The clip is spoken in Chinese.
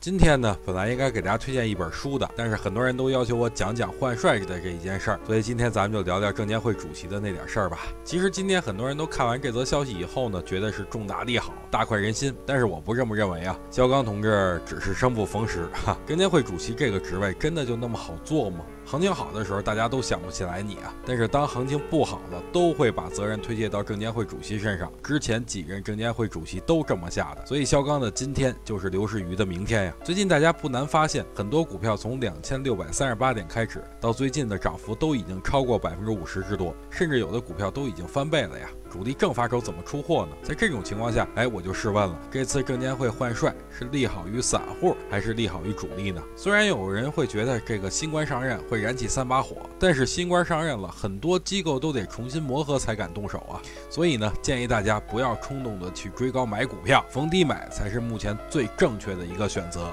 今天呢，本来应该给大家推荐一本书的，但是很多人都要求我讲讲换帅的这一件事儿，所以今天咱们就聊聊证监会主席的那点事儿吧。其实今天很多人都看完这则消息以后呢，觉得是重大利好，大快人心，但是我不这么认为啊。肖钢同志只是生不逢时，哈，证监会主席这个职位真的就那么好做吗？行情好的时候，大家都想不起来你啊。但是当行情不好了，都会把责任推卸到证监会主席身上。之前几任证监会主席都这么下的，所以肖钢的今天就是刘士余的明天呀。最近大家不难发现，很多股票从两千六百三十八点开始，到最近的涨幅都已经超过百分之五十之多，甚至有的股票都已经翻倍了呀。主力正发愁怎么出货呢？在这种情况下，哎，我就试问了：这次证监会换帅是利好于散户，还是利好于主力呢？虽然有人会觉得这个新官上任会燃起三把火，但是新官上任了，很多机构都得重新磨合才敢动手啊。所以呢，建议大家不要冲动的去追高买股票，逢低买才是目前最正确的一个选择。